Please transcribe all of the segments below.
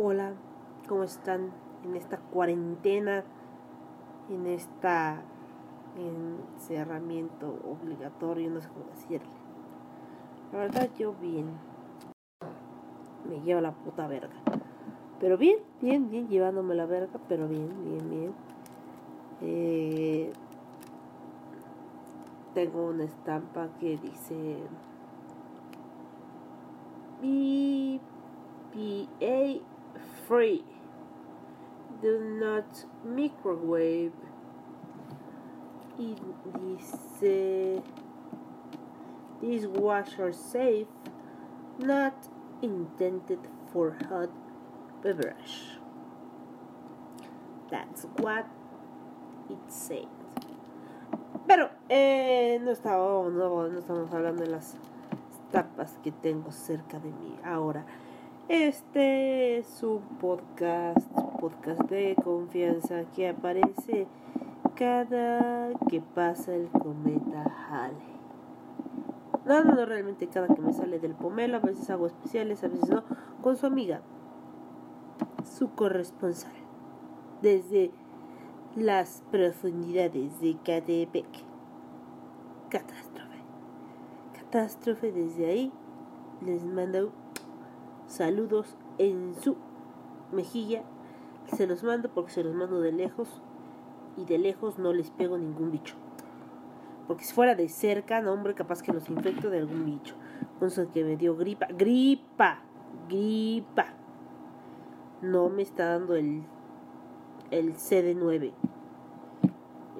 Hola, ¿cómo están en esta cuarentena? En esta encerramiento obligatorio, no sé cómo decirle. La verdad, yo bien. Me lleva la puta verga. Pero bien, bien, bien, llevándome la verga, pero bien, bien, bien. Eh, tengo una estampa que dice BPA free. Do not microwave. Y dice dishwasher safe not intended for hot beverage. That's what it said. Pero eh, no, estaba, no, no estamos hablando de las tapas que tengo cerca de mí ahora este es un podcast podcast de confianza que aparece cada que pasa el cometa Halley. No, no, no, realmente cada que me sale del pomelo, a veces hago especiales, a veces no, con su amiga, su corresponsal, desde las profundidades de Catepec. Catástrofe. Catástrofe desde ahí. Les mando saludos en su mejilla. Se los mando porque se los mando de lejos y de lejos no les pego ningún bicho. Porque si fuera de cerca, no hombre, capaz que los infecto de algún bicho. Entonces que me dio gripa, gripa, gripa. No me está dando el, el CD9.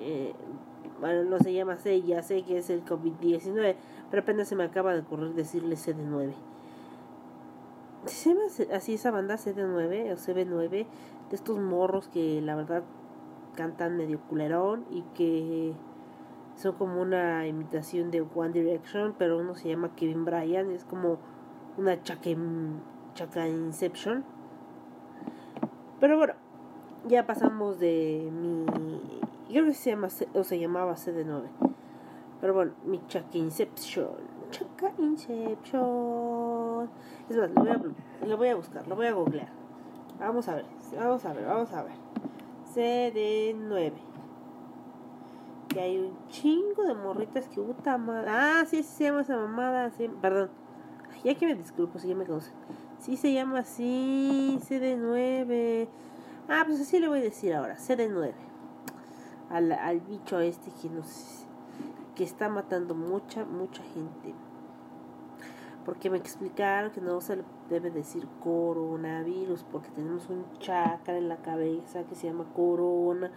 Eh, bueno, no se llama C, ya sé que es el COVID-19, pero apenas se me acaba de ocurrir decirle CD9. ¿Se llama así esa banda CD9 o CB9? De estos morros que la verdad cantan medio culerón y que son como una imitación de One Direction, pero uno se llama Kevin Bryan, es como una chaca, chaca Inception. Pero bueno, ya pasamos de mi. Creo que se llama o se llamaba CD9. Pero bueno, mi chaca Inception. Chaca Inception. Es más, lo voy, a, buscar, lo voy a googlear. Vamos a ver, vamos a ver, vamos a ver. CD9. Que hay un chingo de morritas que puta madre. Ah, sí, se llama esa mamada. Sí, perdón. ya que me disculpo si ya me conocen. Sí se llama así, CD9. Ah, pues así le voy a decir ahora, CD9. Al, al bicho este que nos que está matando mucha, mucha gente porque me explicaron que no se le debe decir coronavirus porque tenemos un chakra en la cabeza que se llama corona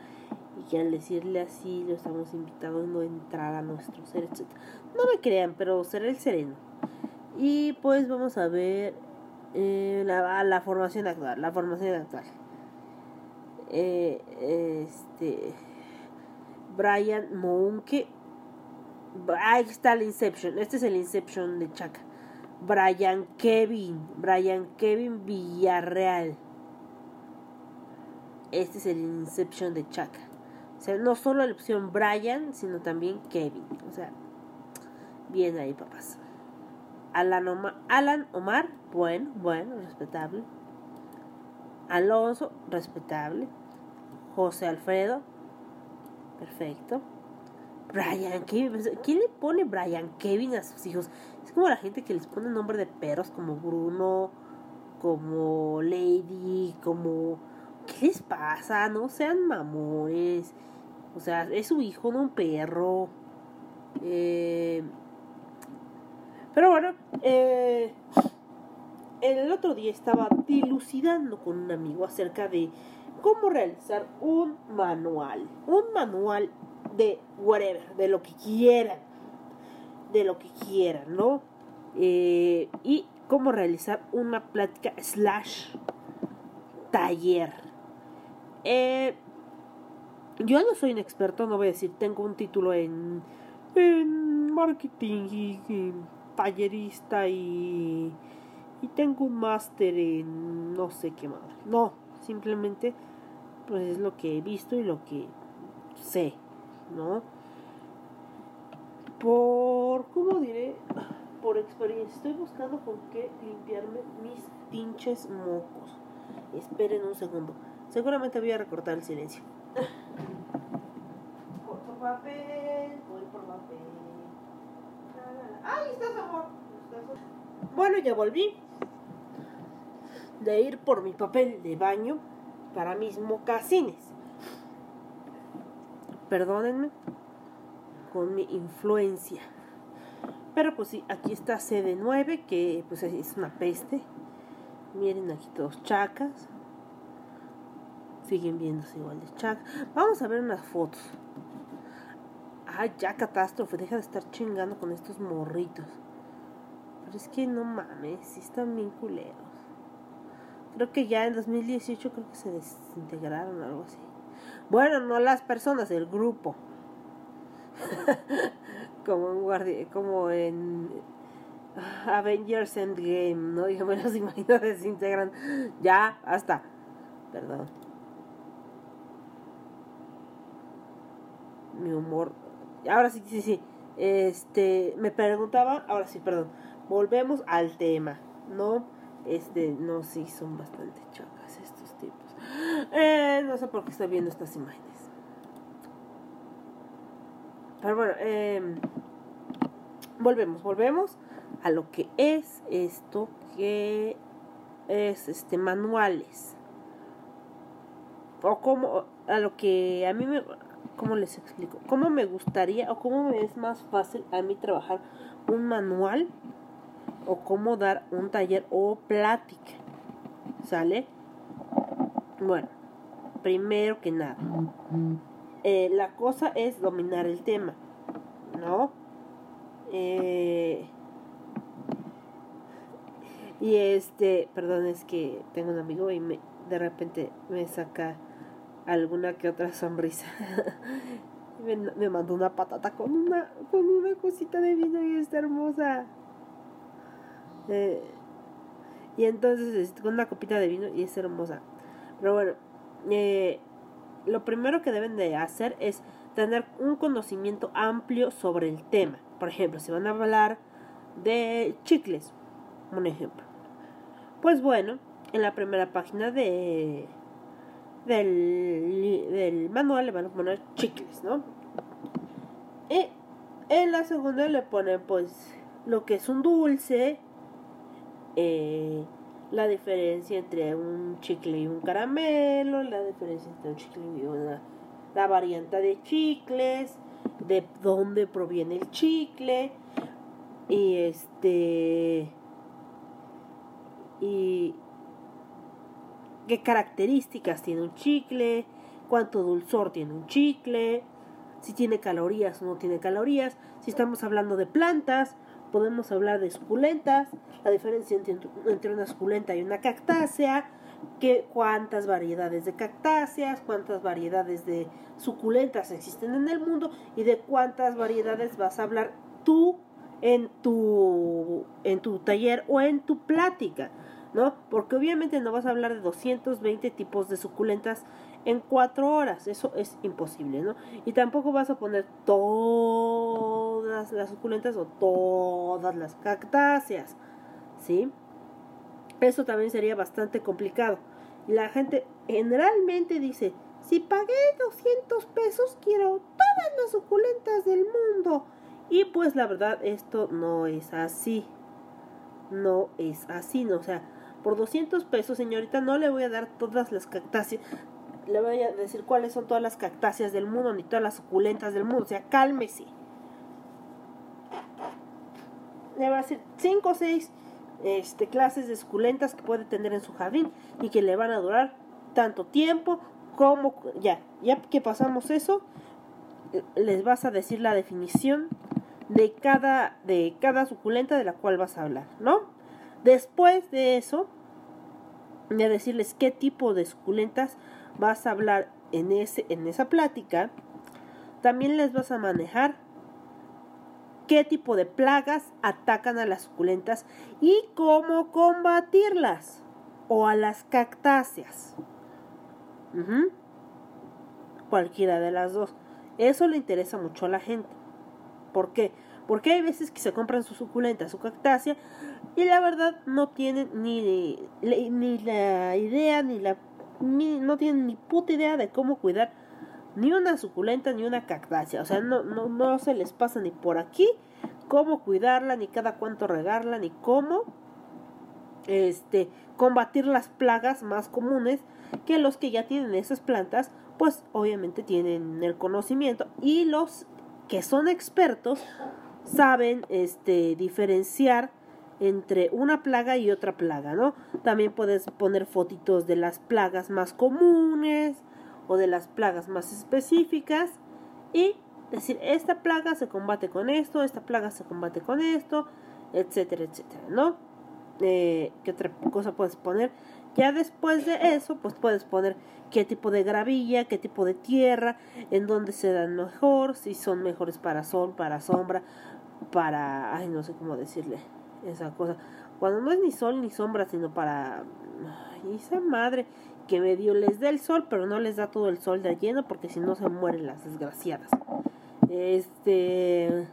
y que al decirle así lo estamos invitando a entrar a nuestro ser, etc. No me crean, pero será el sereno. Y pues vamos a ver eh, la, la, formación actual, la formación actual. Eh, este Brian Monke ahí está el Inception, este es el Inception de Chaka. Brian Kevin, Brian Kevin Villarreal. Este es el Inception de Chaka. O sea, no solo la opción Brian, sino también Kevin. O sea, bien ahí, papás. Alan Omar, Alan Omar bueno, bueno, respetable. Alonso, respetable. José Alfredo, perfecto. Brian Kevin. ¿Quién le pone Brian Kevin a sus hijos? Es como la gente que les pone nombre de perros como Bruno, como Lady, como... ¿Qué les pasa? No sean mamones. O sea, es su hijo, no un perro. Eh... Pero bueno, eh... el otro día estaba dilucidando con un amigo acerca de cómo realizar un manual. Un manual de whatever, de lo que quieran, de lo que quieran, ¿no? Eh, y cómo realizar una plática slash taller. Eh, yo no soy un experto, no voy a decir, tengo un título en, en marketing y, tallerista y, y tengo un máster en no sé qué más. No, simplemente pues es lo que he visto y lo que sé, ¿no? Por, ¿cómo diré? Por experiencia, estoy buscando con qué limpiarme mis pinches mocos. Esperen un segundo. Seguramente voy a recortar el silencio. Corto papel, voy por papel. ¡Ay, estás amor! Bueno, ya volví de ir por mi papel de baño para mis mocasines. Perdónenme con mi influencia. Pero pues sí, aquí está CD9, que pues es una peste. Miren aquí todos chacas. Siguen viéndose igual de chacas. Vamos a ver unas fotos. Ay, ya catástrofe, deja de estar chingando con estos morritos. Pero es que no mames, sí están bien culeros. Creo que ya en 2018 creo que se desintegraron o algo así. Bueno, no las personas, el grupo. como en guardia, como en Avengers Endgame, ¿no? Yo me los imagino desintegran. Ya, hasta. Perdón. Mi humor. Ahora sí, sí, sí. Este, me preguntaba, ahora sí, perdón. Volvemos al tema, ¿no? Este, no, sí, son bastante chocas no sé por qué estoy viendo estas imágenes. Pero bueno, eh, volvemos, volvemos a lo que es esto que es este manuales. O como a lo que a mí me cómo les explico cómo me gustaría o cómo me es más fácil a mí trabajar un manual o cómo dar un taller o plática sale bueno primero que nada eh, la cosa es dominar el tema no eh, y este, perdón, es que tengo un amigo y me, de repente me saca alguna que otra sonrisa. me, me mandó una patata con una, con una cosita de vino y está hermosa. Eh, y entonces con una copita de vino y es hermosa. Pero bueno, eh, lo primero que deben de hacer es tener un conocimiento amplio sobre el tema. Por ejemplo, si van a hablar de chicles, un ejemplo. Pues bueno, en la primera página de del, del manual le van a poner chicles, ¿no? Y en la segunda le ponen pues lo que es un dulce, eh, la diferencia entre un chicle y un caramelo, la diferencia entre un chicle y una la variante de chicles, de dónde proviene el chicle y este y qué características tiene un chicle, cuánto dulzor tiene un chicle, si tiene calorías o no tiene calorías, si estamos hablando de plantas, podemos hablar de suculentas, la diferencia entre, una suculenta y una cactácea, que, cuántas variedades de cactáceas, cuántas variedades de suculentas existen en el mundo y de cuántas variedades vas a hablar tú en tu, en tu taller o en tu plática, ¿no? Porque obviamente no vas a hablar de 220 tipos de suculentas en cuatro horas, eso es imposible, ¿no? Y tampoco vas a poner todas las suculentas o todas las cactáceas, ¿sí? Eso también sería bastante complicado. La gente generalmente dice, si pagué 200 pesos, quiero todas las suculentas del mundo. Y pues la verdad, esto no es así. No es así, ¿no? O sea, por 200 pesos, señorita, no le voy a dar todas las cactáceas. Le voy a decir cuáles son todas las cactáceas del mundo, ni todas las suculentas del mundo. O sea, cálmese. Le voy a decir 5 o 6 este, clases de suculentas que puede tener en su jardín y que le van a durar tanto tiempo como ya, ya que pasamos eso, les vas a decir la definición de cada, de cada suculenta de la cual vas a hablar, ¿no? Después de eso, de decirles qué tipo de suculentas vas a hablar en, ese, en esa plática, también les vas a manejar qué tipo de plagas atacan a las suculentas y cómo combatirlas o a las cactáceas. Cualquiera de las dos. Eso le interesa mucho a la gente. ¿Por qué? Porque hay veces que se compran su suculenta, su cactácea, y la verdad no tienen ni, ni la idea, ni la. No tienen ni puta idea de cómo cuidar ni una suculenta ni una cactácea. O sea, no, no, no se les pasa ni por aquí cómo cuidarla, ni cada cuánto regarla, ni cómo este, combatir las plagas más comunes que los que ya tienen esas plantas, pues obviamente tienen el conocimiento y los que son expertos saben este, diferenciar entre una plaga y otra plaga, ¿no? También puedes poner fotitos de las plagas más comunes o de las plagas más específicas y decir, esta plaga se combate con esto, esta plaga se combate con esto, etcétera, etcétera, ¿no? Eh, ¿Qué otra cosa puedes poner? Ya después de eso, pues puedes poner qué tipo de gravilla, qué tipo de tierra, en dónde se dan mejor, si son mejores para sol, para sombra, para, ay, no sé cómo decirle esa cosa. Cuando no es ni sol ni sombra, sino para, esa madre que medio les da el sol, pero no les da todo el sol de lleno, porque si no se mueren las desgraciadas. Este,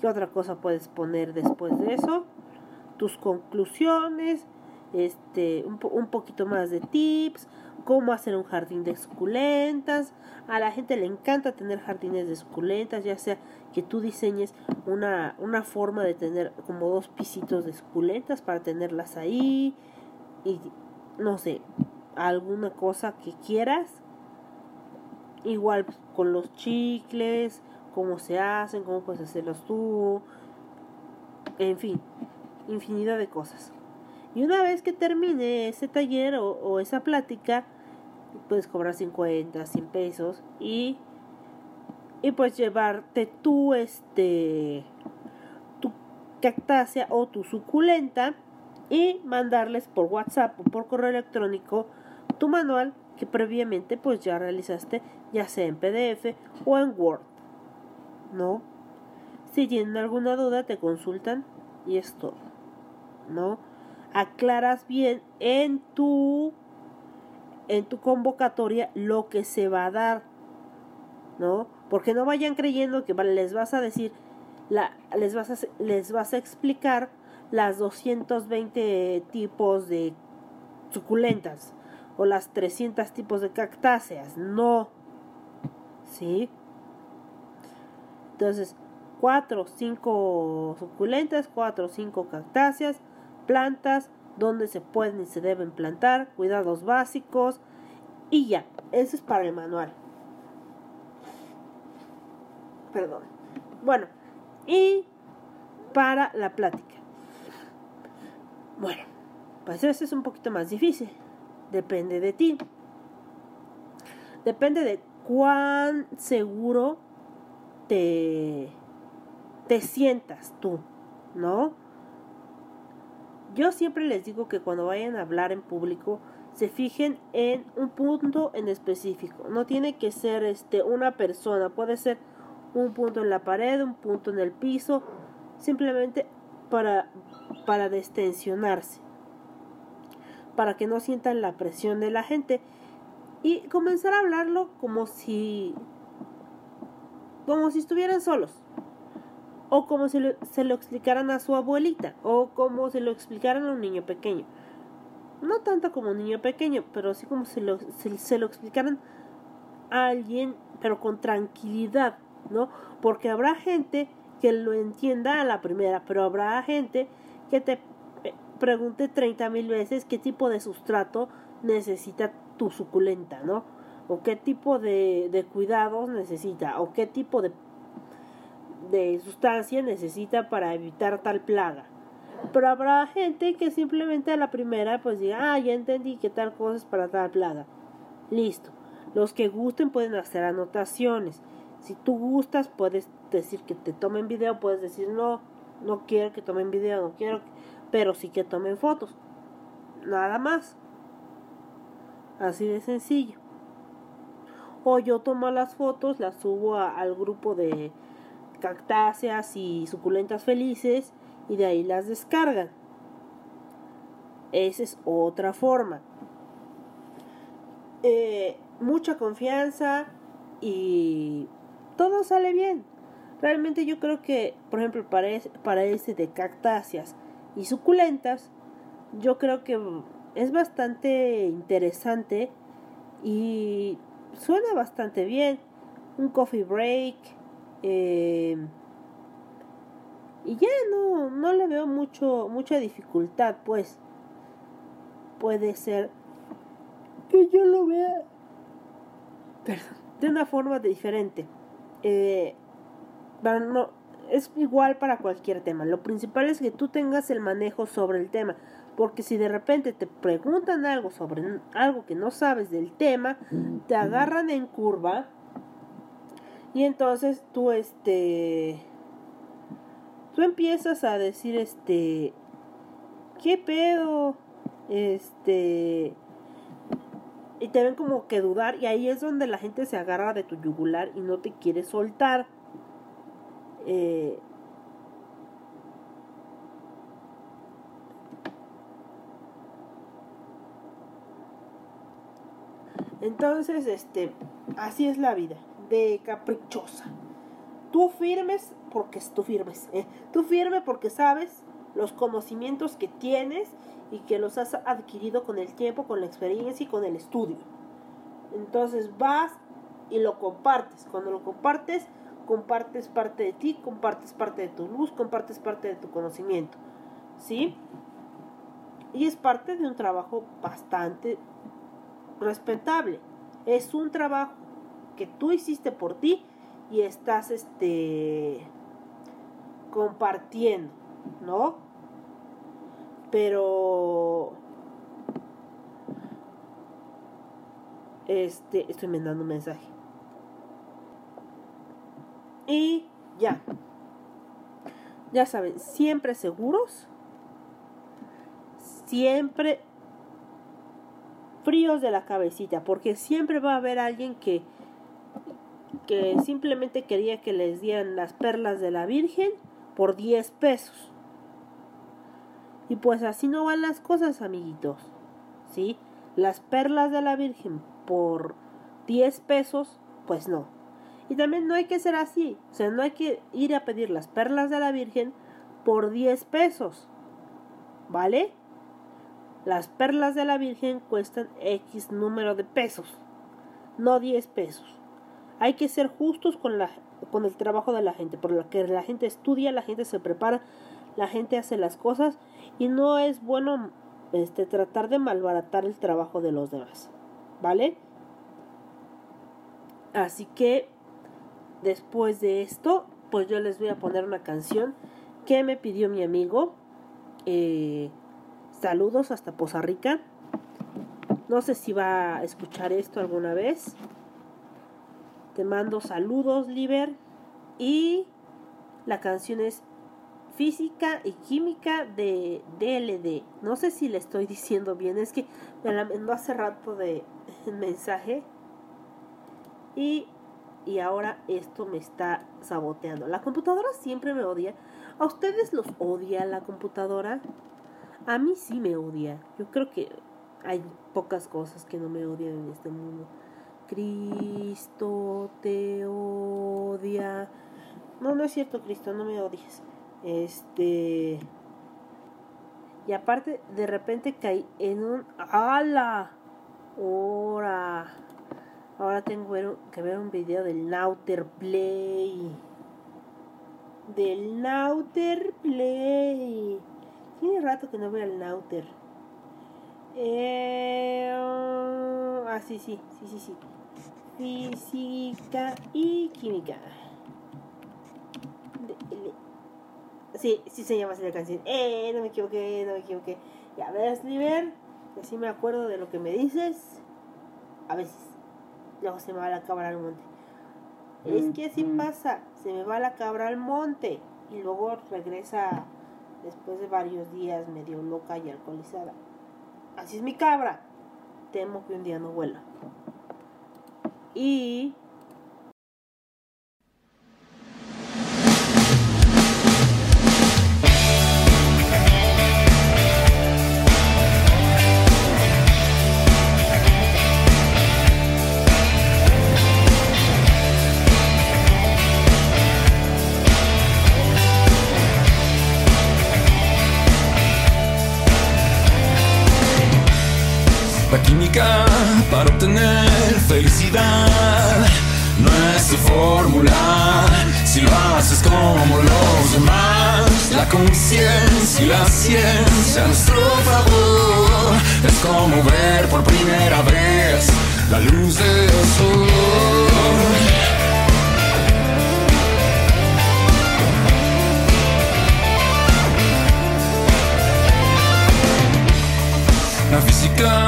¿qué otra cosa puedes poner después de eso? Tus conclusiones, este, un poquito más de tips, cómo hacer un jardín de suculentas. A la gente le encanta tener jardines de suculentas, ya sea que tú diseñes una, una forma de tener como dos pisitos de suculentas para tenerlas ahí y no sé, alguna cosa que quieras Igual con los chicles, cómo se hacen, cómo puedes hacerlos tú. En fin, infinidad de cosas. Y una vez que termine ese taller o, esa plática, puedes cobrar 50, 100 pesos y, y pues llevarte tu, este, tu cactácea o tu suculenta y mandarles por WhatsApp o por correo electrónico tu manual que previamente pues ya realizaste ya sea en PDF o en Word. ¿No? Si tienen alguna duda te consultan y es todo. ¿No? Aclaras bien en tu en tu convocatoria lo que se va a dar. ¿No? Porque no vayan creyendo que les vas a decir la, les vas a, les vas a explicar las 220 tipos de suculentas o las 300 tipos de cactáceas. No. ¿Sí? Entonces, 4 o 5 suculentas, 4 o 5 cactáceas, plantas, donde se pueden y se deben plantar, cuidados básicos y ya. Eso es para el manual. Perdón. Bueno, y para la plática. Bueno, pues eso es un poquito más difícil depende de ti. Depende de cuán seguro te, te sientas tú, ¿no? Yo siempre les digo que cuando vayan a hablar en público se fijen en un punto en específico. No tiene que ser este una persona, puede ser un punto en la pared, un punto en el piso, simplemente para para destensionarse para que no sientan la presión de la gente. Y comenzar a hablarlo como si como si estuvieran solos o como si se lo explicaran a su abuelita o como si lo explicaran a un niño pequeño no tanto como un niño pequeño pero sí como si lo, se lo explicaran a alguien pero con tranquilidad no porque habrá gente que lo entienda a la primera pero habrá gente que te pregunte 30 mil veces qué tipo de sustrato necesita tu suculenta, ¿no? O qué tipo de, de cuidados necesita, o qué tipo de, de sustancia necesita para evitar tal plaga. Pero habrá gente que simplemente a la primera pues diga, ah, ya entendí que tal cosa es para tal plaga. Listo. Los que gusten pueden hacer anotaciones. Si tú gustas, puedes decir que te tomen video, puedes decir no, no quiero que tomen video, no quiero pero sí que tomen fotos. Nada más. Así de sencillo. O yo tomo las fotos, las subo al grupo de cactáceas y suculentas felices y de ahí las descargan. Esa es otra forma. Eh, mucha confianza y todo sale bien. Realmente yo creo que, por ejemplo, para, para ese de cactáceas y suculentas, yo creo que es bastante interesante y suena bastante bien. Un coffee break. Eh, y ya no, no le veo mucho, mucha dificultad, pues. Puede ser que yo lo vea perdón, de una forma diferente. Eh, para no, es igual para cualquier tema. Lo principal es que tú tengas el manejo sobre el tema. Porque si de repente te preguntan algo sobre algo que no sabes del tema, te agarran en curva. Y entonces tú este tú empiezas a decir este ¿qué pedo? Este y te ven como que dudar y ahí es donde la gente se agarra de tu yugular y no te quiere soltar. Eh, entonces, este, así es la vida, de caprichosa. Tú firmes porque tú firmes, ¿eh? tú firme porque sabes los conocimientos que tienes y que los has adquirido con el tiempo, con la experiencia y con el estudio. Entonces vas y lo compartes. Cuando lo compartes, compartes parte de ti, compartes parte de tu luz, compartes parte de tu conocimiento. ¿Sí? Y es parte de un trabajo bastante respetable. Es un trabajo que tú hiciste por ti y estás este compartiendo, ¿no? Pero este estoy mandando un mensaje. Y ya. Ya saben, siempre seguros. Siempre fríos de la cabecita, porque siempre va a haber alguien que que simplemente quería que les dieran las perlas de la Virgen por 10 pesos. Y pues así no van las cosas, amiguitos. ¿Sí? Las perlas de la Virgen por 10 pesos, pues no. Y también no hay que ser así. O sea, no hay que ir a pedir las perlas de la Virgen por 10 pesos. ¿Vale? Las perlas de la Virgen cuestan X número de pesos. No 10 pesos. Hay que ser justos con, la, con el trabajo de la gente. Por lo que la gente estudia, la gente se prepara, la gente hace las cosas. Y no es bueno este, tratar de malbaratar el trabajo de los demás. ¿Vale? Así que después de esto, pues yo les voy a poner una canción que me pidió mi amigo. Eh, saludos hasta Poza Rica. No sé si va a escuchar esto alguna vez. Te mando saludos, Liber. Y la canción es Física y Química de DLD. No sé si le estoy diciendo bien, es que me la mandó hace rato de mensaje. Y, y ahora esto me está saboteando. La computadora siempre me odia. ¿A ustedes los odia la computadora? A mí sí me odia. Yo creo que hay pocas cosas que no me odian en este mundo. Cristo te odia. No, no es cierto, Cristo, no me odies. Este. Y aparte, de repente caí en un. ¡Hala! ¡Hora! Ahora tengo que ver un video del Nauter Play. Del Nauter Play. Tiene rato que no veo al Nauter. Eh, ah, sí, sí, sí, sí, sí. Física y química. Sí, sí se llama así la canción. Eh, no me equivoqué, no me equivoqué. Ya ves, Liber, así me acuerdo de lo que me dices. A veces. Luego se me va la cabra al monte. Es que así pasa, se me va la cabra al monte y luego regresa después de varios días medio loca y alcoholizada. Así es mi cabra. temo que un día no vuelva. Y La química para obtener felicidad no es tu fórmula si lo haces como los demás. La conciencia y la ciencia nuestro favor es como ver por primera vez la luz del sol. La física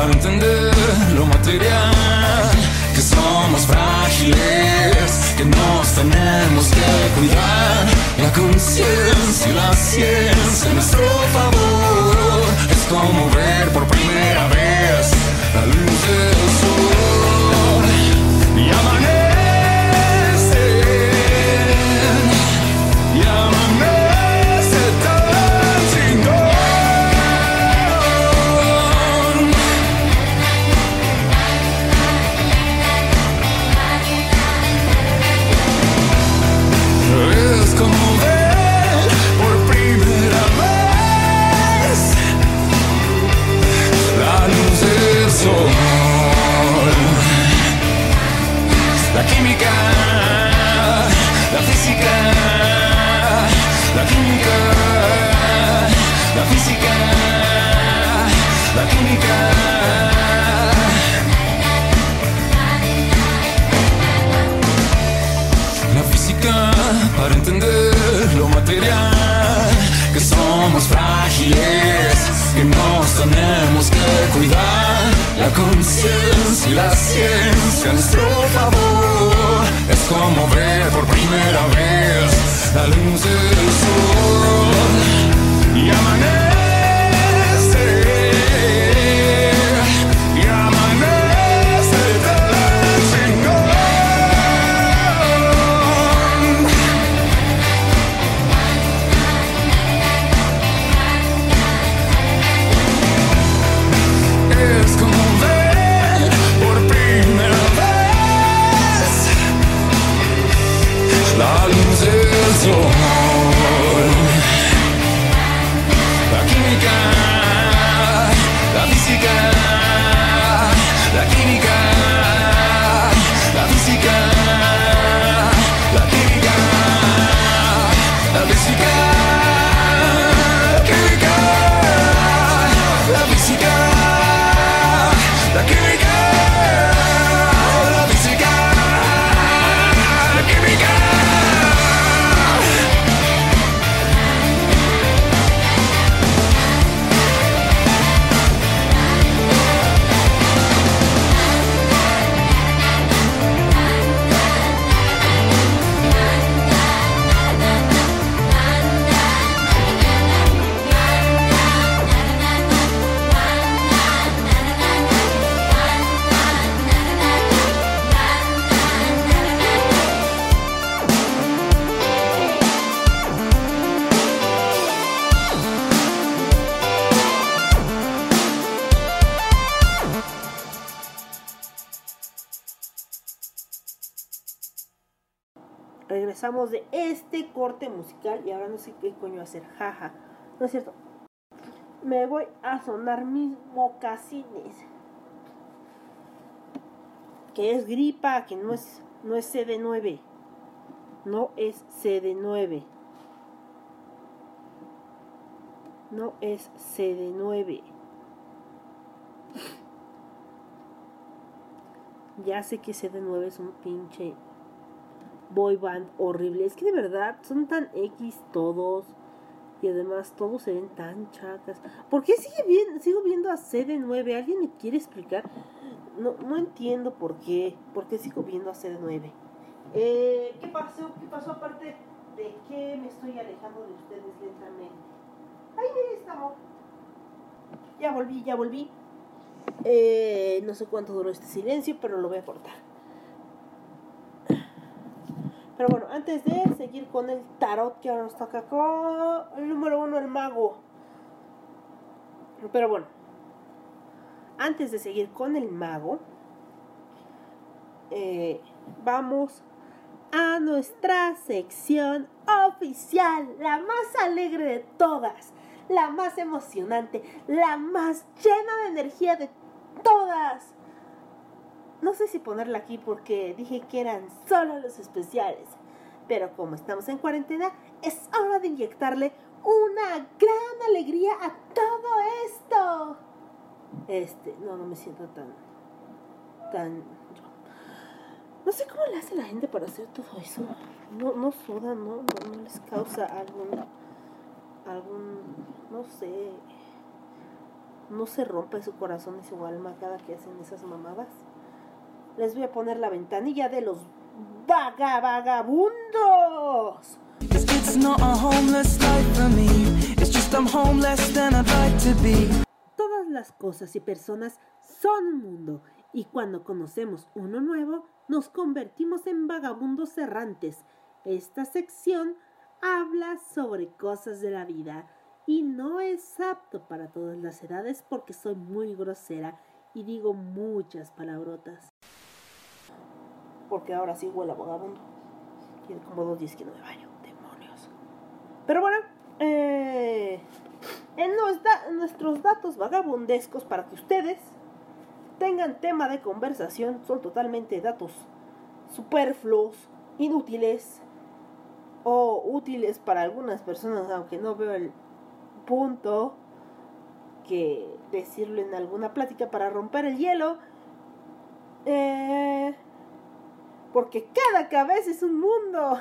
para entender lo material, que somos frágiles, que nos tenemos que cuidar. La conciencia y la ciencia a nuestro favor es como ver por primera vez la luz del sol y cuidar. La conciencia y la ciencia nuestro favor es como ver por primera vez la luz del sol y amanece. Sé qué coño hacer, jaja. No es cierto. Me voy a sonar mis mocasines. Que es gripa, que no es, no es CD9. No es CD9. No es CD9. Ya sé que CD9 es un pinche boy band horrible. Es que de verdad son tan X todos. Y además todos se ven tan chacas. ¿Por qué sigue bien, sigo viendo a CD9? ¿Alguien me quiere explicar? No, no entiendo por qué. ¿Por qué sigo viendo a CD9? Eh, ¿Qué pasó? ¿Qué pasó aparte de que me estoy alejando de ustedes lentamente? Está amor. Ya volví, ya volví. Eh, no sé cuánto duró este silencio, pero lo voy a cortar. Pero bueno, antes de seguir con el tarot que ahora nos toca con el número uno, el mago. Pero bueno, antes de seguir con el mago, eh, vamos a nuestra sección oficial, la más alegre de todas, la más emocionante, la más llena de energía de todas. No sé si ponerla aquí porque dije que eran solo los especiales, pero como estamos en cuarentena, es hora de inyectarle una gran alegría a todo esto. Este, no, no me siento tan, tan no sé cómo le hace la gente para hacer todo eso. No, no suda, ¿no? ¿no? No les causa algún, algún, no sé, no se rompe su corazón y su alma cada que hacen esas mamadas. Les voy a poner la ventanilla de los vaga vagabundos. It's not a homeless life for me. It's just I'm homeless than I'd like to be. Todas las cosas y personas son un mundo y cuando conocemos uno nuevo nos convertimos en vagabundos errantes. Esta sección habla sobre cosas de la vida y no es apto para todas las edades porque soy muy grosera y digo muchas palabrotas. Porque ahora sí huele a vagabundo. Tiene como dos días que no me baño. Demonios. Pero bueno, eh, en da- nuestros datos vagabundescos para que ustedes tengan tema de conversación son totalmente datos superfluos, inútiles o útiles para algunas personas, aunque no veo el punto que decirlo en alguna plática para romper el hielo. Eh, porque cada cabeza es un mundo.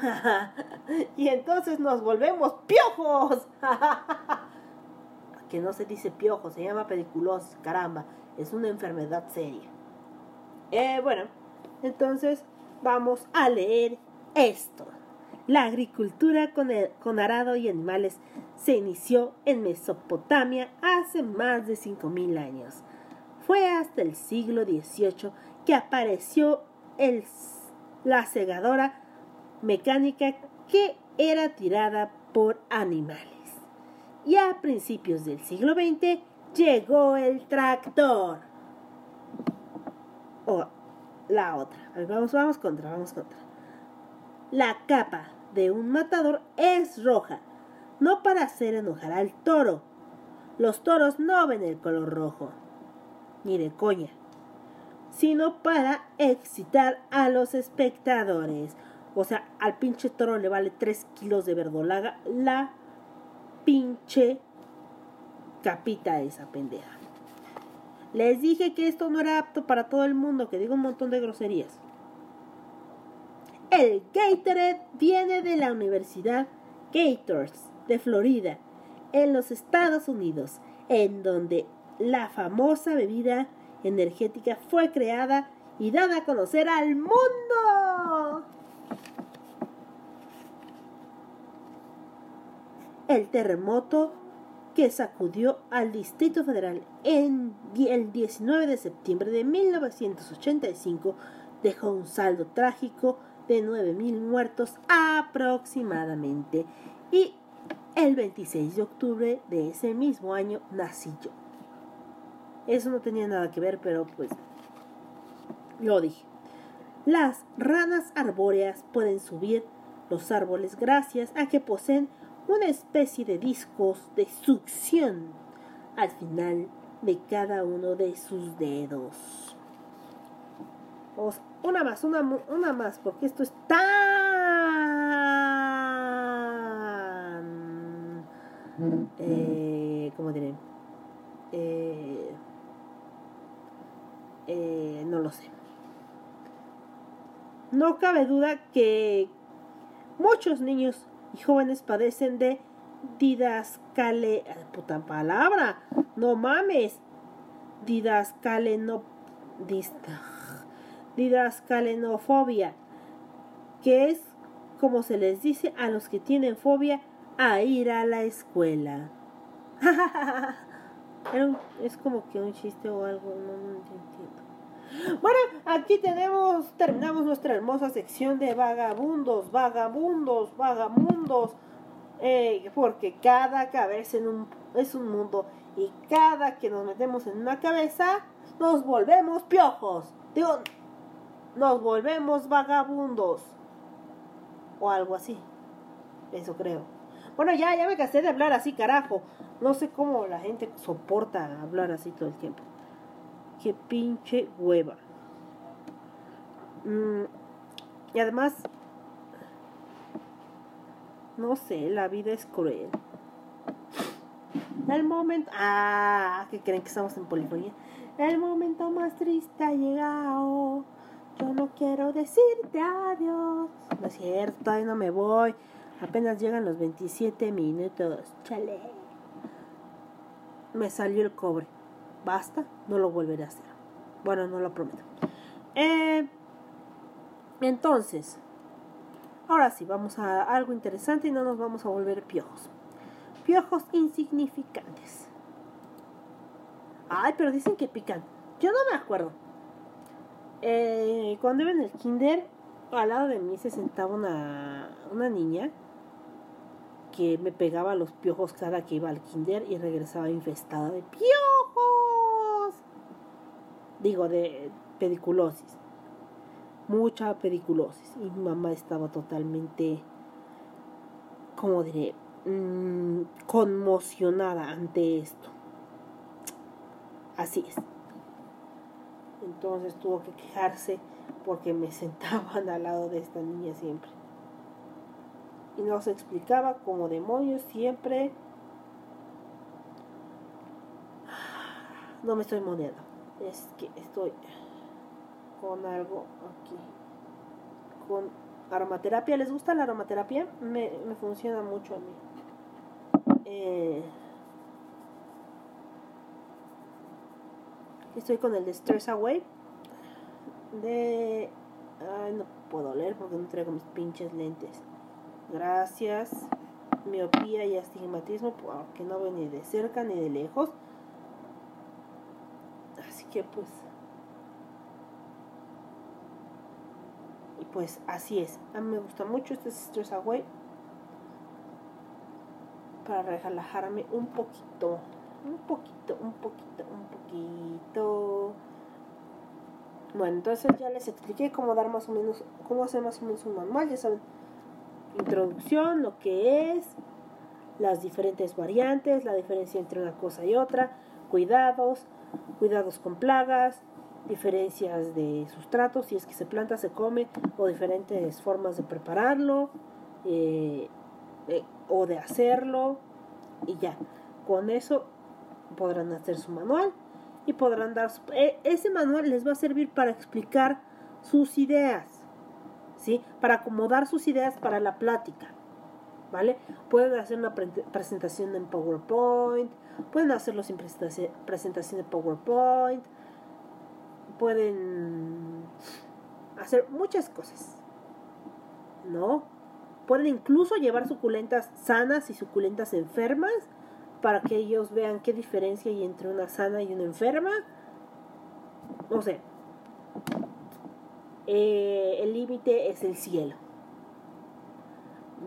y entonces nos volvemos piojos. que no se dice piojo, se llama pediculosis, caramba, es una enfermedad seria. Eh, bueno, entonces vamos a leer esto. La agricultura con, con arado y animales se inició en Mesopotamia hace más de 5.000 años. Fue hasta el siglo XVIII que apareció el, la segadora mecánica que era tirada por animales. Y a principios del siglo XX llegó el tractor. O la otra. Vamos, vamos contra, vamos contra. La capa de un matador es roja, no para hacer enojar al toro. Los toros no ven el color rojo, ni de coña, sino para excitar a los espectadores. O sea, al pinche toro le vale 3 kilos de verdolaga la pinche capita esa pendeja. Les dije que esto no era apto para todo el mundo, que digo un montón de groserías. El Gatorade viene de la Universidad Gators de Florida, en los Estados Unidos, en donde la famosa bebida energética fue creada y dada a conocer al mundo. El terremoto que sacudió al Distrito Federal en el 19 de septiembre de 1985 dejó un saldo trágico de 9.000 muertos aproximadamente. Y el 26 de octubre de ese mismo año nací yo. Eso no tenía nada que ver, pero pues lo dije. Las ranas arbóreas pueden subir los árboles gracias a que poseen una especie de discos de succión al final de cada uno de sus dedos. Vamos, una más, una, una más, porque esto es tan... Eh, ¿Cómo diré? Eh, eh, no lo sé. No cabe duda que muchos niños y jóvenes padecen de didascale... ay, puta palabra! ¡No mames! Didascale no... didascalenofobia, que es como se les dice a los que tienen fobia a ir a la escuela. Es como que un chiste o algo, no, entiendo. Bueno, aquí tenemos, terminamos nuestra hermosa sección de vagabundos, vagabundos, vagabundos. Eh, porque cada cabeza es un mundo y cada que nos metemos en una cabeza nos volvemos piojos. Digo, nos volvemos vagabundos. O algo así. Eso creo. Bueno, ya, ya me cansé de hablar así, carajo. No sé cómo la gente soporta hablar así todo el tiempo. Qué pinche hueva. Mm, y además, no sé, la vida es cruel. El momento. Ah, que creen que estamos en polifonía. El momento más triste ha llegado. Yo no quiero decirte adiós. No es cierto, todavía no me voy. Apenas llegan los 27 minutos. Chale. Me salió el cobre. Basta, no lo volveré a hacer. Bueno, no lo prometo. Eh, entonces, ahora sí, vamos a algo interesante y no nos vamos a volver piojos. Piojos insignificantes. Ay, pero dicen que pican. Yo no me acuerdo. Eh, cuando iba en el kinder, al lado de mí se sentaba una, una niña que me pegaba los piojos cada que iba al kinder y regresaba infestada de piojos. Digo, de pediculosis. Mucha pediculosis. Y mi mamá estaba totalmente, ¿cómo diré? Mm, conmocionada ante esto. Así es. Entonces tuvo que quejarse porque me sentaban al lado de esta niña siempre. Y nos explicaba como demonios siempre. No me estoy moneando. Es que estoy con algo aquí. Con aromaterapia. ¿Les gusta la aromaterapia? Me, me funciona mucho a mí. Eh, estoy con el de Stress Away. De... Ay, no puedo leer porque no traigo mis pinches lentes. Gracias. Miopía y astigmatismo, porque no veo ni de cerca ni de lejos. Así que pues... Y pues así es. A mí me gusta mucho este es Stress Away. Para relajarme un poquito. Un poquito, un poquito, un poquito. Bueno, entonces ya les expliqué cómo dar más o menos, cómo hacer más o menos un manual, ya saben, introducción, lo que es, las diferentes variantes, la diferencia entre una cosa y otra, cuidados, cuidados con plagas, diferencias de sustratos, si es que se planta, se come, o diferentes formas de prepararlo, eh, eh, o de hacerlo, y ya, con eso podrán hacer su manual y podrán dar su- e- ese manual les va a servir para explicar sus ideas para acomodar sus ideas para la plática ¿vale? pueden hacer una pre- presentación en PowerPoint pueden hacerlo sin presentaci- presentación de PowerPoint pueden hacer muchas cosas ¿no? pueden incluso llevar suculentas sanas y suculentas enfermas para que ellos vean qué diferencia hay entre una sana y una enferma. No sé. Eh, el límite es el cielo.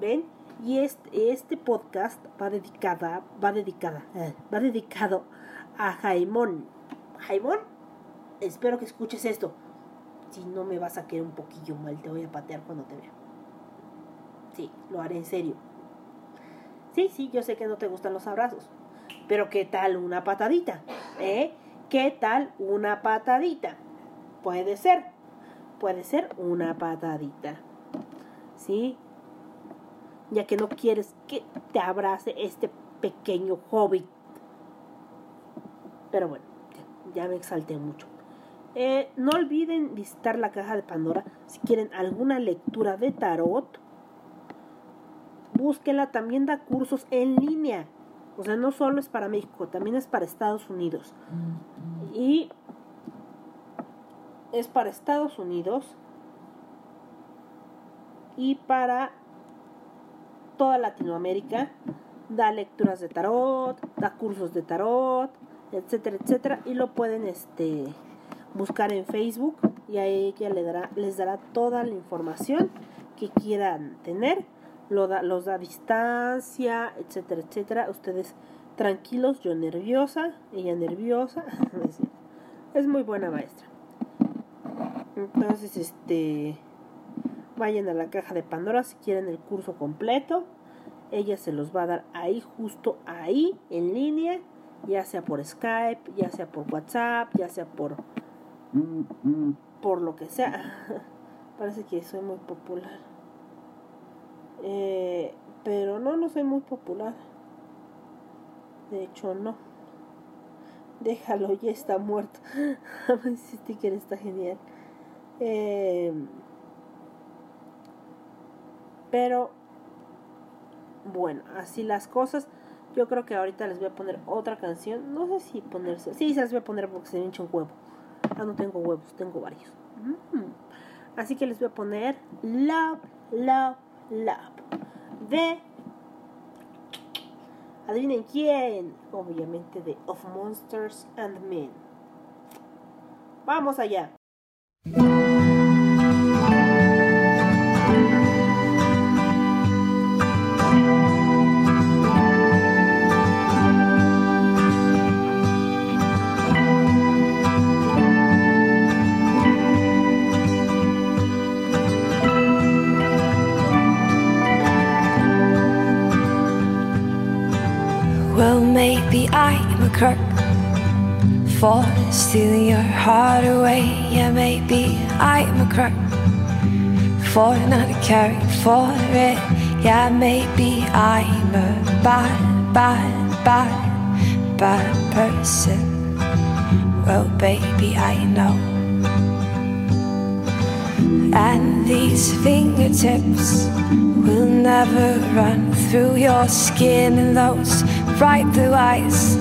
¿Ven? Y este, podcast va dedicada, va dedicada, eh, va dedicado a Jaimón. Jaimón, espero que escuches esto. Si no me vas a quedar un poquillo mal, te voy a patear cuando te vea. Sí, lo haré en serio. Sí, sí, yo sé que no te gustan los abrazos. Pero ¿qué tal una patadita? ¿Eh? ¿Qué tal una patadita? Puede ser. Puede ser una patadita. ¿Sí? Ya que no quieres que te abrace este pequeño hobbit. Pero bueno, ya, ya me exalté mucho. Eh, no olviden visitar la caja de Pandora si quieren alguna lectura de tarot búsquela, también da cursos en línea. O sea, no solo es para México, también es para Estados Unidos. Y es para Estados Unidos y para toda Latinoamérica. Da lecturas de tarot, da cursos de tarot, etcétera, etcétera. Y lo pueden este, buscar en Facebook y ahí ella le dará, les dará toda la información que quieran tener. Lo da, los da distancia, etcétera, etcétera. Ustedes tranquilos, yo nerviosa, ella nerviosa. es muy buena maestra. Entonces, este vayan a la caja de Pandora si quieren el curso completo. Ella se los va a dar ahí, justo ahí, en línea, ya sea por Skype, ya sea por WhatsApp, ya sea por por lo que sea. Parece que soy muy popular. Eh, pero no, no soy muy popular. De hecho, no. Déjalo, ya está muerto. Ese sticker está genial. Eh, pero, bueno, así las cosas. Yo creo que ahorita les voy a poner otra canción. No sé si ponerse. Sí, se las voy a poner porque se me hincha un huevo. Ah, no tengo huevos, tengo varios. Mm. Así que les voy a poner Love, Love, Love. De. Adivinen quién. Obviamente de Of Monsters and Men. Vamos allá. Crook for stealing your heart away. Yeah, maybe I'm a crook for not caring for it. Yeah, maybe I'm a bad, bad, bad, bad person. Well, baby, I know. And these fingertips will never run through your skin, and those bright blue eyes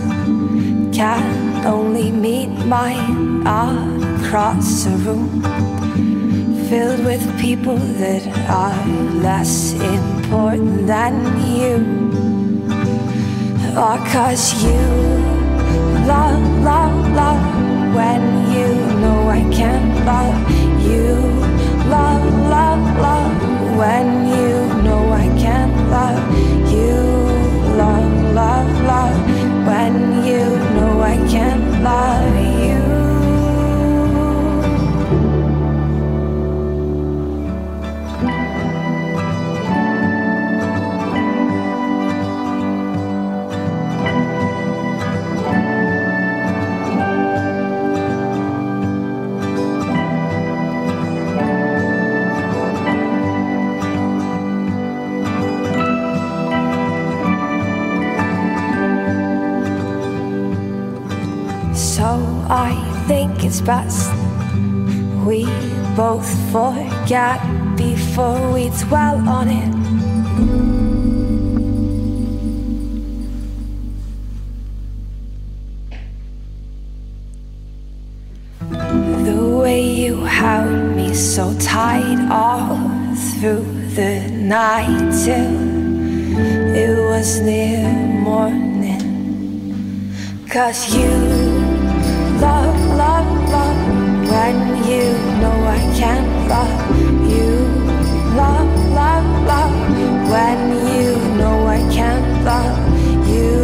can only meet mine across a room filled with people that are less important than you. Oh, cause you love, love, love when you know I can't love you. Love, love, love when you know I can't love you. Love, love, love when you I can't love it's best we both forget before we dwell on it. The way you held me so tight all through the night till it was near morning. Cause you love, love, when you know I can't love you. Love, love, love when you know I can't love you.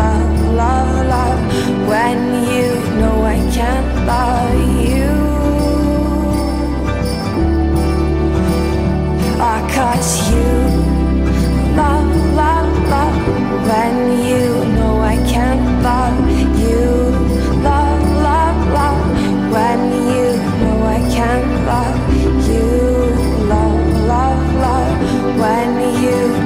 Love, love, love when you know I can't love you. Ah, you love, love, love when you know I can't love when you know I can't love you. Love, love, love when you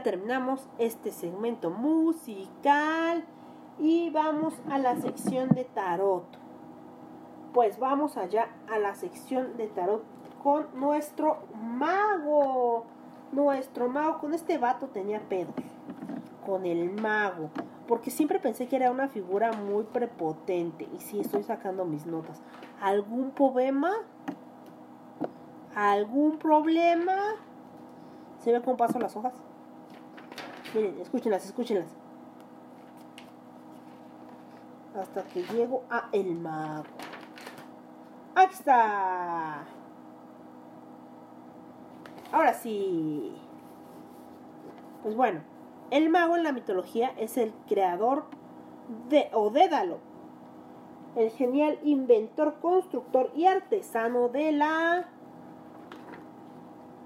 terminamos este segmento musical y vamos a la sección de tarot. Pues vamos allá a la sección de tarot con nuestro mago. Nuestro mago, con este vato tenía pedos. Con el mago. Porque siempre pensé que era una figura muy prepotente. Y sí, estoy sacando mis notas. ¿Algún problema? ¿Algún problema? ¿Se ve cómo paso las hojas? Miren, escúchenlas, escúchenlas. Hasta que llego a el mago. ¡Aquí está! Ahora sí. Pues bueno, el mago en la mitología es el creador de Odédalo, el genial inventor, constructor y artesano de la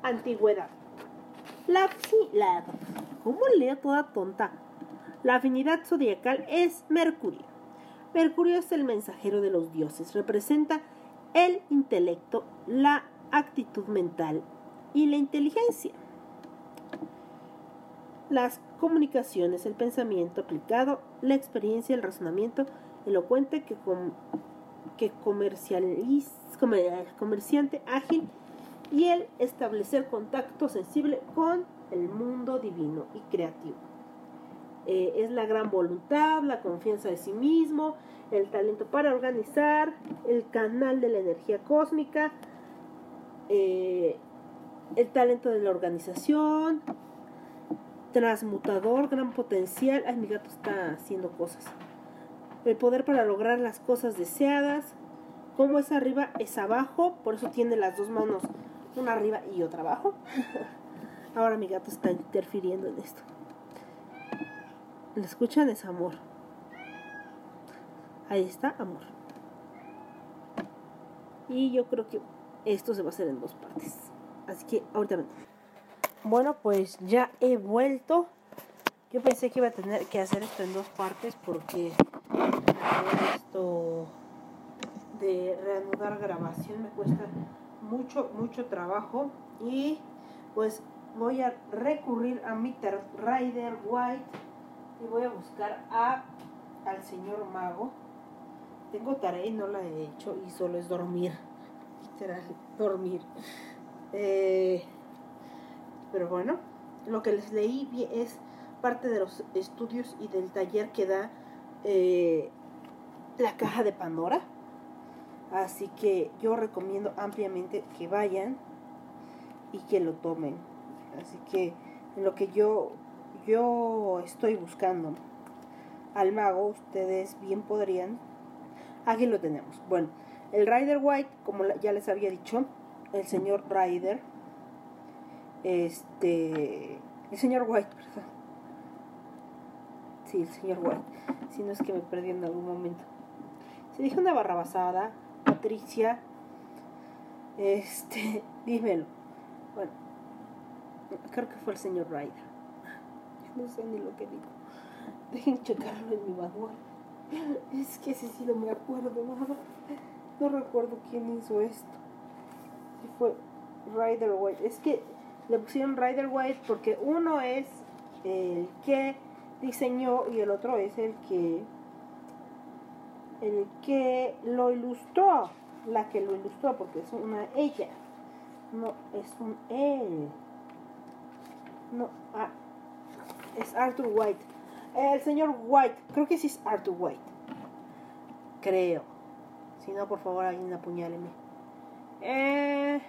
antigüedad. La, la ¿Cómo leo toda tonta? La afinidad zodiacal es Mercurio. Mercurio es el mensajero de los dioses, representa el intelecto, la actitud mental y la inteligencia. Las comunicaciones, el pensamiento aplicado, la experiencia, el razonamiento elocuente que, com que comercializ comer comerciante ágil y el establecer contacto sensible con el mundo divino y creativo. Eh, es la gran voluntad, la confianza de sí mismo, el talento para organizar, el canal de la energía cósmica, eh, el talento de la organización, transmutador, gran potencial. Ay, mi gato está haciendo cosas. El poder para lograr las cosas deseadas. Como es arriba, es abajo. Por eso tiene las dos manos, una arriba y otra abajo. Ahora mi gato está interfiriendo en esto. ¿Le escuchan? Es amor. Ahí está, amor. Y yo creo que esto se va a hacer en dos partes. Así que ahorita Bueno, pues ya he vuelto. Yo pensé que iba a tener que hacer esto en dos partes porque esto de reanudar grabación me cuesta mucho, mucho trabajo. Y pues voy a recurrir a mi Rider White y voy a buscar a, al señor mago. Tengo tarea y no la he hecho y solo es dormir. Literal, dormir. Eh, pero bueno, lo que les leí es parte de los estudios y del taller que da eh, la caja de Pandora. Así que yo recomiendo ampliamente que vayan y que lo tomen. Así que en lo que yo, yo estoy buscando al mago, ustedes bien podrían. Aquí lo tenemos. Bueno, el Rider White, como ya les había dicho, el señor Ryder, este, el señor White, perdón. Sí, el señor White. Si no es que me perdí en algún momento. Se dijo una barra basada, Patricia, este, dímelo. Creo que fue el señor Ryder. No sé ni lo que digo. Dejen checarlo en mi manual. Es que ese sí no me acuerdo nada. No recuerdo quién hizo esto fue Rider White. Es que le pusieron Rider White porque uno es el que diseñó y el otro es el que el que lo ilustró, la que lo ilustró porque es una ella, no es un él. No, ah, es Arthur White. El señor White, creo que sí es Arthur White. Creo. Si no, por favor, alguien apuñáleme. Eh,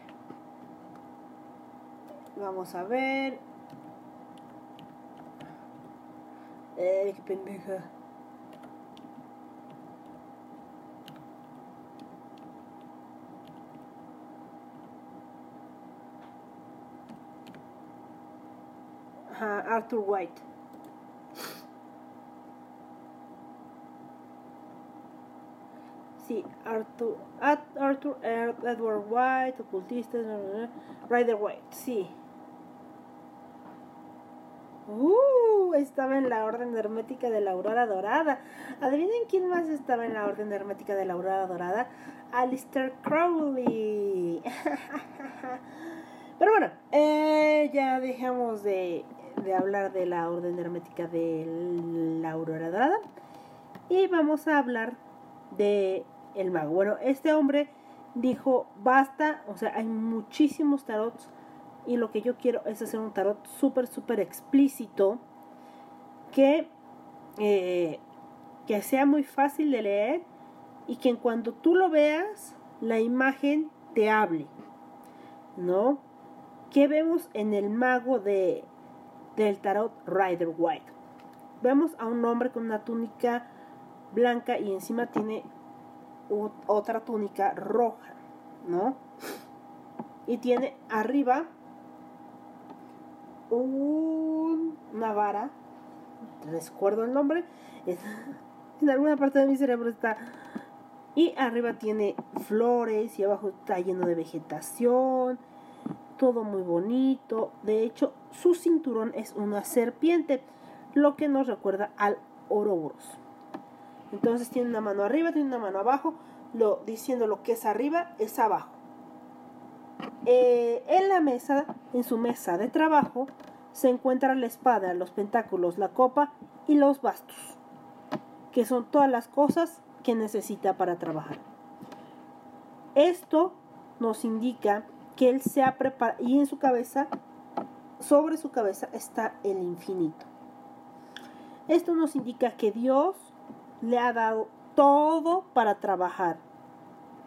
vamos a ver. Eh, qué pendeja. Arthur White. Sí, Arthur, Arthur Edward White, ocultista, Rider White, sí. Uh, estaba en la orden hermética de la aurora dorada. Adivinen quién más estaba en la orden hermética de la aurora dorada. Alistair Crowley. Pero bueno, eh, ya dejamos de, de hablar de la orden hermética de la aurora dorada. Y vamos a hablar de el mago. Bueno, este hombre dijo, basta, o sea, hay muchísimos tarots y lo que yo quiero es hacer un tarot súper, súper explícito que, eh, que sea muy fácil de leer y que en cuanto tú lo veas, la imagen te hable, ¿no? ¿Qué vemos en el mago de, del tarot Rider White? Vemos a un hombre con una túnica blanca y encima tiene otra túnica roja, ¿no? Y tiene arriba una vara, recuerdo el nombre, en alguna parte de mi cerebro está. Y arriba tiene flores y abajo está lleno de vegetación, todo muy bonito. De hecho, su cinturón es una serpiente, lo que nos recuerda al Ouroboros. Entonces tiene una mano arriba, tiene una mano abajo, lo, diciendo lo que es arriba es abajo. Eh, en la mesa, en su mesa de trabajo, se encuentra la espada, los pentáculos, la copa y los bastos, que son todas las cosas que necesita para trabajar. Esto nos indica que él se ha preparado y en su cabeza, sobre su cabeza está el infinito. Esto nos indica que Dios le ha dado todo para trabajar.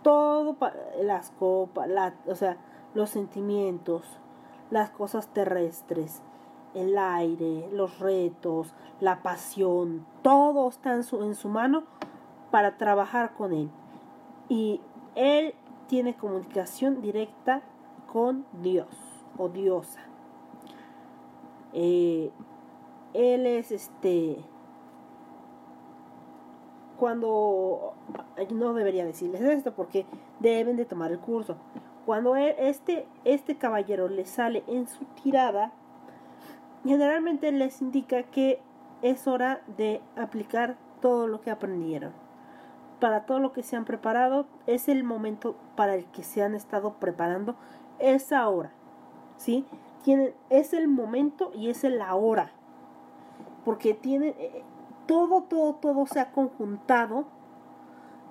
Todo para las copas, o sea, los sentimientos, las cosas terrestres, el aire, los retos, la pasión, todo está en su, en su mano para trabajar con él. Y él tiene comunicación directa con Dios o diosa. Eh, él es este cuando no debería decirles esto porque deben de tomar el curso. Cuando este, este caballero le sale en su tirada, generalmente les indica que es hora de aplicar todo lo que aprendieron. Para todo lo que se han preparado, es el momento para el que se han estado preparando, es ahora. ¿Sí? Tienen, es el momento y es el ahora. Porque tienen, eh, todo, todo, todo se ha conjuntado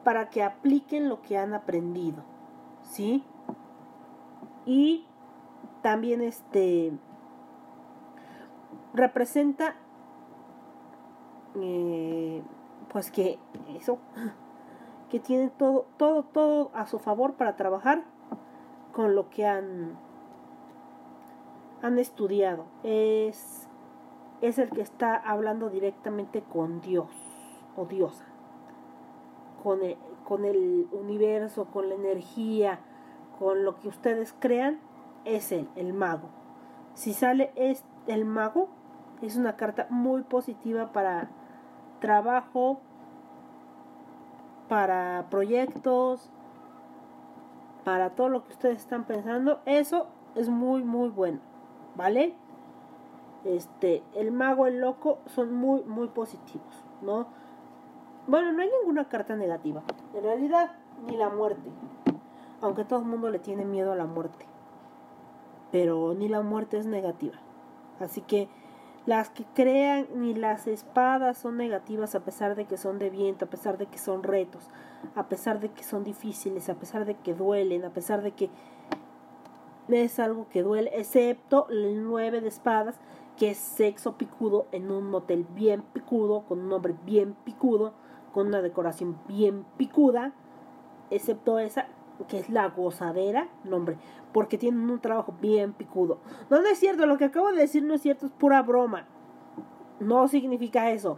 para que apliquen lo que han aprendido, ¿sí? Y también este representa eh, pues que eso que tienen todo todo todo a su favor para trabajar con lo que han han estudiado es es el que está hablando directamente con Dios o diosa, con el, con el universo, con la energía, con lo que ustedes crean, es él, el mago. Si sale es el mago, es una carta muy positiva para trabajo, para proyectos, para todo lo que ustedes están pensando. Eso es muy, muy bueno. ¿Vale? este, el mago, el loco, son muy, muy positivos, ¿no? Bueno, no hay ninguna carta negativa, en realidad, ni la muerte, aunque todo el mundo le tiene miedo a la muerte, pero ni la muerte es negativa, así que las que crean ni las espadas son negativas a pesar de que son de viento, a pesar de que son retos, a pesar de que son difíciles, a pesar de que duelen, a pesar de que es algo que duele, excepto el 9 de espadas, que es sexo picudo en un motel bien picudo, con un nombre bien picudo, con una decoración bien picuda, excepto esa que es la gozadera, nombre, porque tienen un trabajo bien picudo. No, no es cierto, lo que acabo de decir no es cierto, es pura broma. No significa eso,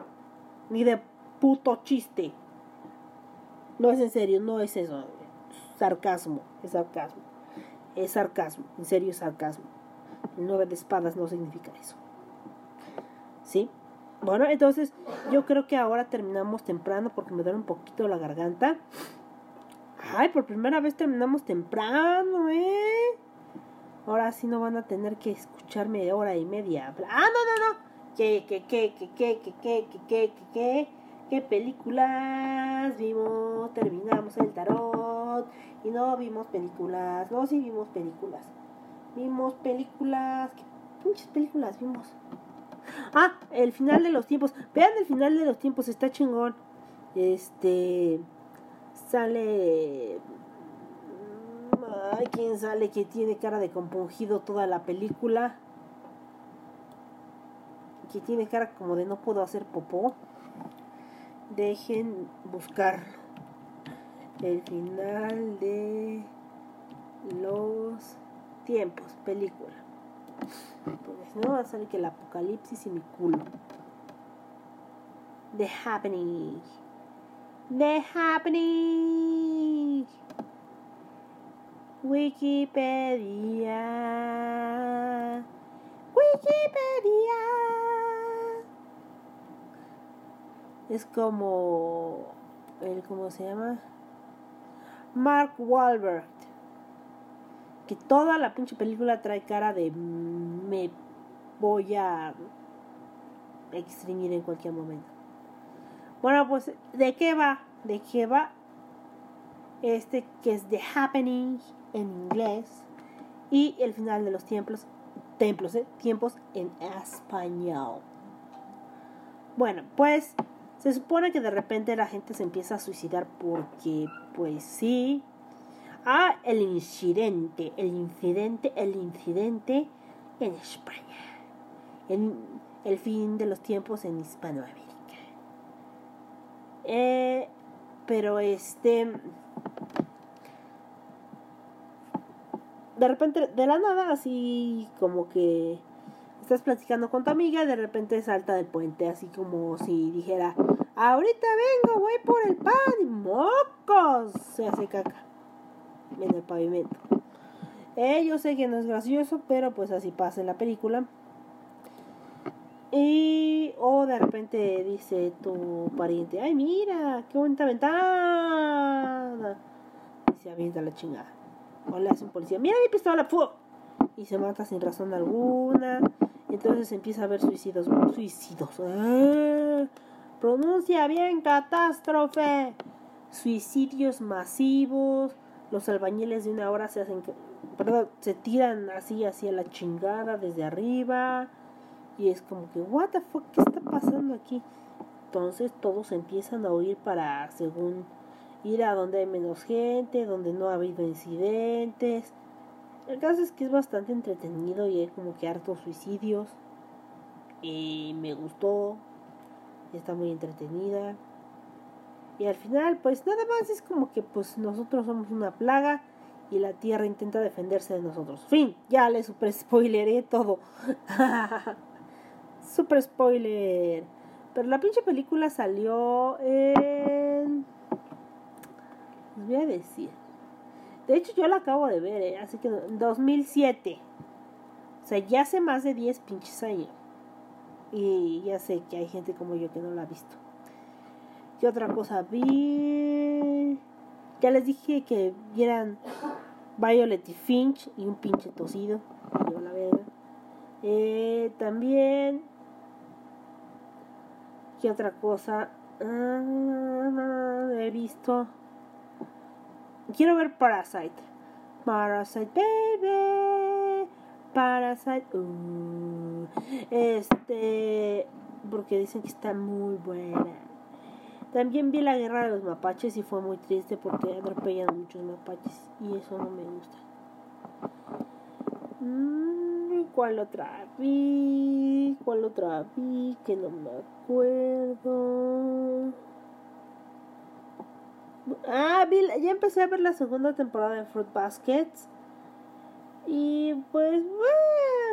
ni de puto chiste. No es en serio, no es eso. Sarcasmo, es sarcasmo. Es sarcasmo, en serio es sarcasmo. El nueve de espadas no significa eso. ¿sí? Bueno, entonces yo creo que ahora terminamos temprano porque me duele un poquito la garganta. Ay, por primera vez terminamos temprano, ¿eh? Ahora sí no van a tener que escucharme hora y media. Ah, no, no, no. ¿Qué, qué, qué, qué, qué, qué, qué, qué, qué, qué, qué películas vimos? Terminamos el tarot y no vimos películas. No, sí vimos películas. Vimos películas. ¿Qué pinches películas vimos? Ah, el final de los tiempos. Vean el final de los tiempos, está chingón. Este. Sale. Ay, ¿quién sale que tiene cara de compungido toda la película? Que tiene cara como de no puedo hacer popó. Dejen buscarlo. El final de los tiempos, película. Porque no va a salir que el apocalipsis y mi culo. The Happening. The Happening. Wikipedia. Wikipedia. Es como el cómo se llama Mark Wahlberg que toda la pinche película trae cara de me voy a extinguir en cualquier momento. Bueno, pues ¿de qué va? ¿De qué va? Este que es The Happening en inglés y el final de los tiempos, templos, ¿eh? tiempos en español. Bueno, pues se supone que de repente la gente se empieza a suicidar porque, pues sí. Ah, el incidente, el incidente, el incidente en España. En el fin de los tiempos en Hispanoamérica. Eh, pero este. De repente, de la nada, así como que estás platicando con tu amiga, de repente salta del puente, así como si dijera, ahorita vengo, voy por el pan, y mocos, se hace caca en el pavimento. Eh, yo sé que no es gracioso, pero pues así pasa en la película. Y, o de repente dice tu pariente, ay mira, qué bonita ventana. Y se avienta la chingada. O le hace un policía, mira mi pistola, ¡fuego! Y se mata sin razón alguna. Entonces empieza a haber suicidios. Suicidios. ¡Ah! Pronuncia bien, catástrofe. Suicidios masivos. Los albañiles de una hora se hacen, perdón, se tiran así hacia la chingada desde arriba. Y es como que, what the fuck, ¿qué está pasando aquí? Entonces todos empiezan a huir para, según, ir a donde hay menos gente, donde no ha habido incidentes. El caso es que es bastante entretenido y hay como que hartos suicidios. Y me gustó. Está muy entretenida. Y al final, pues nada más es como que pues nosotros somos una plaga y la Tierra intenta defenderse de nosotros. Fin, ya le super spoileré todo. super spoiler. Pero la pinche película salió en... Les voy a decir. De hecho, yo la acabo de ver, ¿eh? así que en 2007. O sea, ya hace más de 10 pinches años. Y ya sé que hay gente como yo que no la ha visto. ¿Qué otra cosa vi? Ya les dije que vieran Violet y Finch y un pinche tosido. Yo la verga. Eh, también. ¿Qué otra cosa? Ah, he visto. Quiero ver Parasite. Parasite, baby. Parasite. Uh, este. Porque dicen que está muy buena. También vi la guerra de los mapaches y fue muy triste porque atropellan muchos mapaches. Y eso no me gusta. Mm, ¿Cuál otra vi? ¿Cuál otra vi? Que no me acuerdo. Ah, vi, ya empecé a ver la segunda temporada de Fruit Baskets. Y pues, bueno,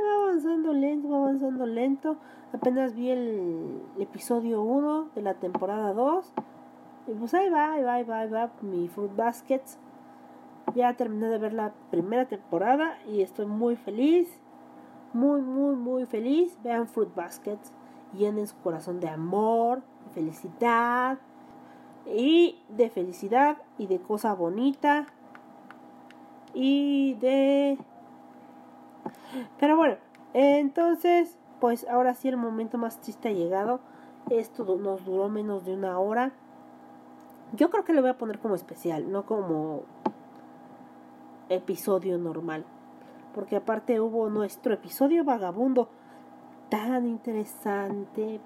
va avanzando lento, va avanzando lento. Apenas vi el episodio 1 de la temporada 2. Y pues ahí va, ahí va, ahí va, ahí va mi Fruit Baskets. Ya terminé de ver la primera temporada y estoy muy feliz. Muy, muy, muy feliz. Vean Fruit Baskets. Llenen su corazón de amor, de felicidad. Y de felicidad y de cosa bonita. Y de... Pero bueno, entonces, pues ahora sí el momento más triste ha llegado. Esto nos duró menos de una hora. Yo creo que le voy a poner como especial, no como episodio normal. Porque aparte hubo nuestro episodio vagabundo. tan interesante.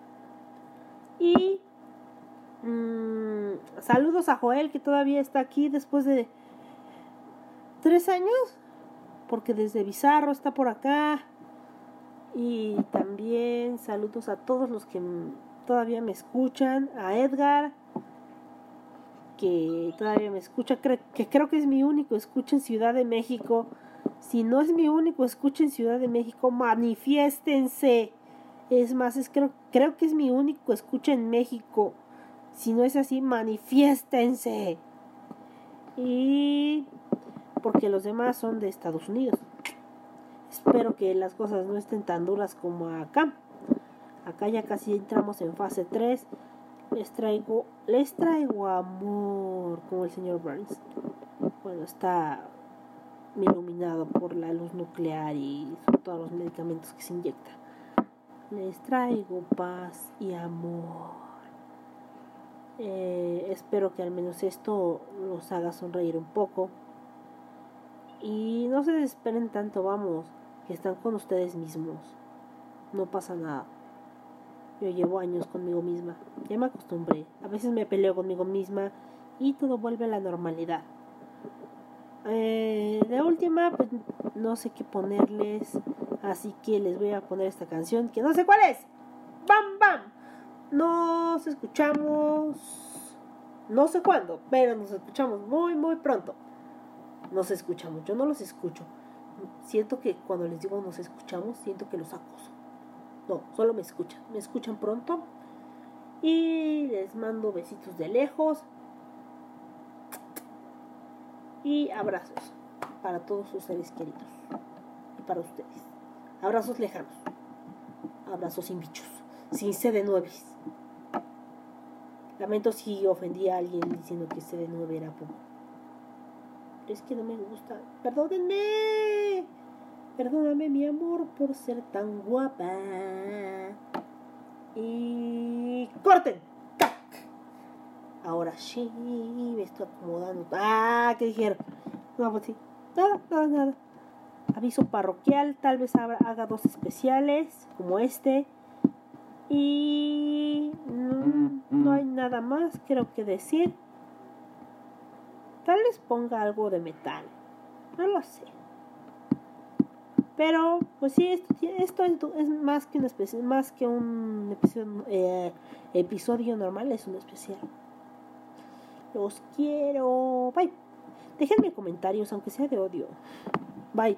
Y mm, saludos a Joel que todavía está aquí después de tres años, porque desde Bizarro está por acá. Y también saludos a todos los que todavía me escuchan, a Edgar, que todavía me escucha, que creo que es mi único escucha en Ciudad de México. Si no es mi único escucha en Ciudad de México, manifiéstense. Es más, es, creo, creo que es mi único escucha en México. Si no es así, manifiéstense. Y porque los demás son de Estados Unidos. Espero que las cosas no estén tan duras como acá. Acá ya casi entramos en fase 3. Les traigo, les traigo amor, como el señor Burns. Bueno, está iluminado por la luz nuclear y todos los medicamentos que se inyectan. Les traigo paz y amor. Eh, espero que al menos esto los haga sonreír un poco. Y no se desesperen tanto, vamos, que están con ustedes mismos. No pasa nada. Yo llevo años conmigo misma. Ya me acostumbré. A veces me peleo conmigo misma y todo vuelve a la normalidad. Eh, de última, pues no sé qué ponerles. Así que les voy a poner esta canción que no sé cuál es. ¡Bam, bam! Nos escuchamos. No sé cuándo, pero nos escuchamos muy, muy pronto. Nos escuchamos, yo no los escucho. Siento que cuando les digo nos escuchamos, siento que los acoso. No, solo me escuchan. Me escuchan pronto. Y les mando besitos de lejos. Y abrazos para todos sus seres queridos. Y para ustedes. Abrazos lejanos. Abrazos sin bichos. Sin CD9. Lamento si ofendí a alguien diciendo que CD9 era poco. Pero es que no me gusta. Perdónenme. Perdóname mi amor por ser tan guapa. Y corten. Ahora sí, me estoy acomodando. Ah, ¿qué dijeron? No, pues sí. Nada, nada, nada. Aviso parroquial, tal vez haga, dos especiales como este. Y no, no hay nada más, creo que decir. Tal vez ponga algo de metal. No lo sé. Pero, pues sí, esto, esto es, más que un especial, más que un eh, episodio normal, es un especial. Los quiero. Bye. Déjenme comentarios, aunque sea de odio. Bye.